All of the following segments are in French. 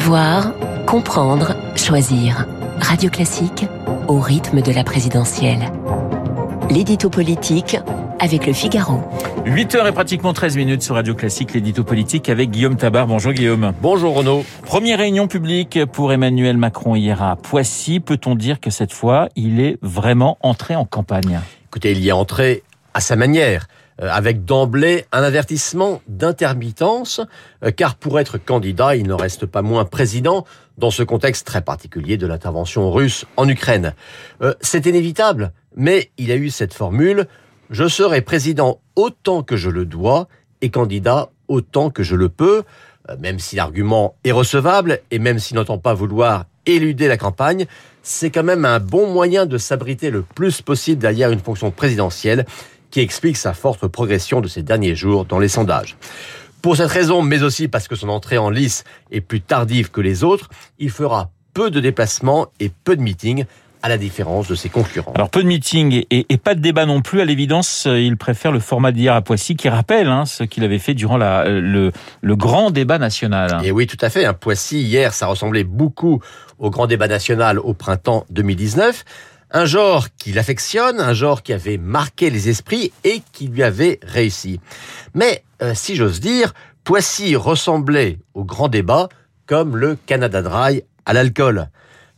Savoir, comprendre, choisir. Radio Classique au rythme de la présidentielle. L'édito politique avec le Figaro. 8h et pratiquement 13 minutes sur Radio Classique, l'édito politique avec Guillaume Tabar. Bonjour Guillaume. Bonjour Renaud. Première réunion publique pour Emmanuel Macron hier à Poissy. Peut-on dire que cette fois, il est vraiment entré en campagne? Écoutez, il y est entré à sa manière avec d'emblée un avertissement d'intermittence, car pour être candidat, il ne reste pas moins président dans ce contexte très particulier de l'intervention russe en Ukraine. C'est inévitable, mais il a eu cette formule je serai président autant que je le dois et candidat autant que je le peux, même si l'argument est recevable et même s'il n'entend pas vouloir éluder la campagne, c'est quand même un bon moyen de s'abriter le plus possible derrière une fonction présidentielle qui explique sa forte progression de ces derniers jours dans les sondages. Pour cette raison, mais aussi parce que son entrée en lice est plus tardive que les autres, il fera peu de déplacements et peu de meetings à la différence de ses concurrents. Alors peu de meetings et, et pas de débat non plus. À l'évidence, il préfère le format d'hier à Poissy qui rappelle hein, ce qu'il avait fait durant la, le, le, grand débat national. Et oui, tout à fait. Hein. Poissy, hier, ça ressemblait beaucoup au grand débat national au printemps 2019. Un genre qu'il affectionne, un genre qui avait marqué les esprits et qui lui avait réussi. Mais, euh, si j'ose dire, Poissy ressemblait au grand débat comme le Canada Dry à l'alcool.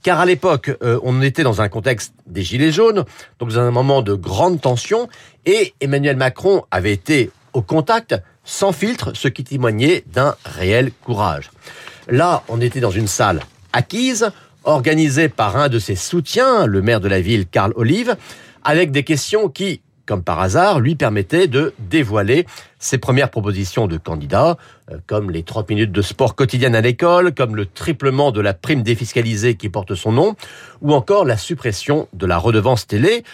Car à l'époque, euh, on était dans un contexte des Gilets jaunes, donc dans un moment de grande tension, et Emmanuel Macron avait été au contact, sans filtre, ce qui témoignait d'un réel courage. Là, on était dans une salle acquise, organisée par un de ses soutiens, le maire de la ville, Karl Olive, avec des questions qui, comme par hasard, lui permettaient de dévoiler ses premières propositions de candidats, comme les 30 minutes de sport quotidien à l'école, comme le triplement de la prime défiscalisée qui porte son nom, ou encore la suppression de la redevance télé.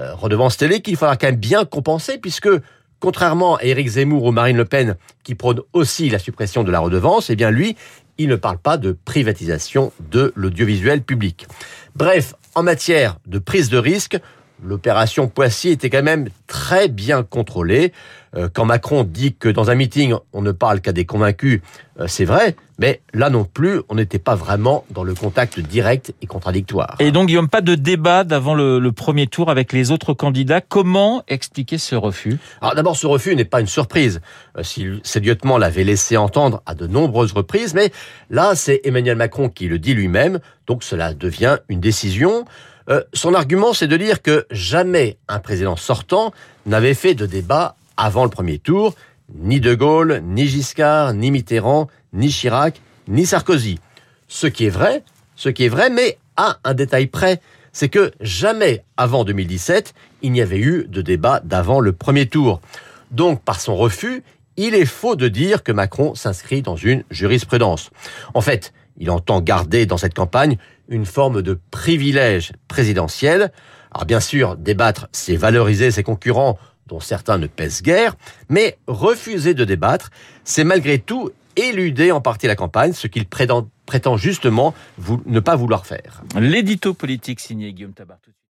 Euh, redevance télé qu'il faudra quand même bien compenser, puisque contrairement à Éric Zemmour ou Marine Le Pen, qui prônent aussi la suppression de la redevance, eh bien lui, il ne parle pas de privatisation de l'audiovisuel public. Bref, en matière de prise de risque, l'opération Poissy était quand même très bien contrôlée. Quand Macron dit que dans un meeting, on ne parle qu'à des convaincus, c'est vrai, mais là non plus, on n'était pas vraiment dans le contact direct et contradictoire. Et donc, Guillaume, pas de débat d'avant le, le, premier tour avec les autres candidats. Comment expliquer ce refus? Alors d'abord, ce refus n'est pas une surprise. Si ses lieutenants l'avaient laissé entendre à de nombreuses reprises, mais là, c'est Emmanuel Macron qui le dit lui-même, donc cela devient une décision. Euh, son argument, c'est de dire que jamais un président sortant n'avait fait de débat avant le premier tour, ni De Gaulle, ni Giscard, ni Mitterrand, ni Chirac, ni Sarkozy. Ce qui est vrai, ce qui est vrai, mais à un détail près, c'est que jamais avant 2017, il n'y avait eu de débat d'avant le premier tour. Donc, par son refus, il est faux de dire que Macron s'inscrit dans une jurisprudence. En fait, il entend garder dans cette campagne une forme de privilège présidentiel. Alors bien sûr, débattre, c'est valoriser ses concurrents dont certains ne pèsent guère, mais refuser de débattre, c'est malgré tout éluder en partie la campagne, ce qu'il prétend, justement ne pas vouloir faire. L'édito politique signé Guillaume Tabar.